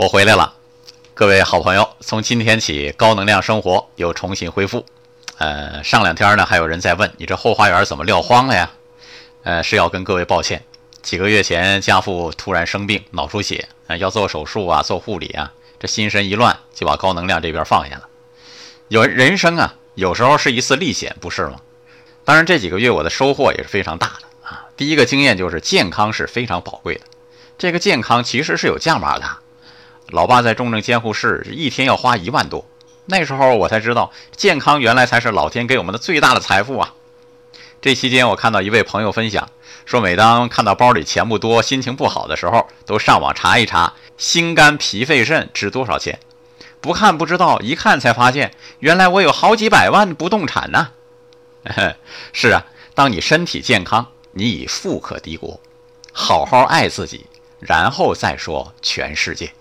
我回来了，各位好朋友，从今天起，高能量生活又重新恢复。呃，上两天呢，还有人在问你这后花园怎么撂荒了呀？呃，是要跟各位抱歉，几个月前家父突然生病，脑出血，呃，要做手术啊，做护理啊，这心神一乱，就把高能量这边放下了。有人生啊，有时候是一次历险，不是吗？当然，这几个月我的收获也是非常大的啊。第一个经验就是健康是非常宝贵的，这个健康其实是有价码的。老爸在重症监护室一天要花一万多，那时候我才知道健康原来才是老天给我们的最大的财富啊！这期间我看到一位朋友分享说，每当看到包里钱不多、心情不好的时候，都上网查一查心肝脾肺肾值多少钱。不看不知道，一看才发现，原来我有好几百万不动产呢。是啊，当你身体健康，你已富可敌国。好好爱自己，然后再说全世界。